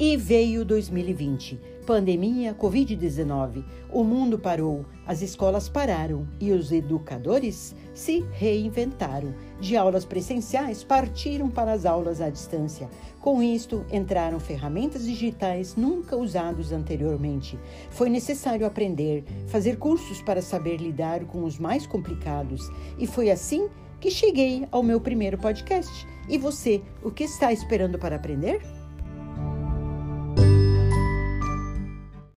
E veio 2020, pandemia Covid-19. O mundo parou, as escolas pararam e os educadores se reinventaram. De aulas presenciais, partiram para as aulas à distância. Com isto, entraram ferramentas digitais nunca usadas anteriormente. Foi necessário aprender, fazer cursos para saber lidar com os mais complicados. E foi assim que cheguei ao meu primeiro podcast. E você, o que está esperando para aprender?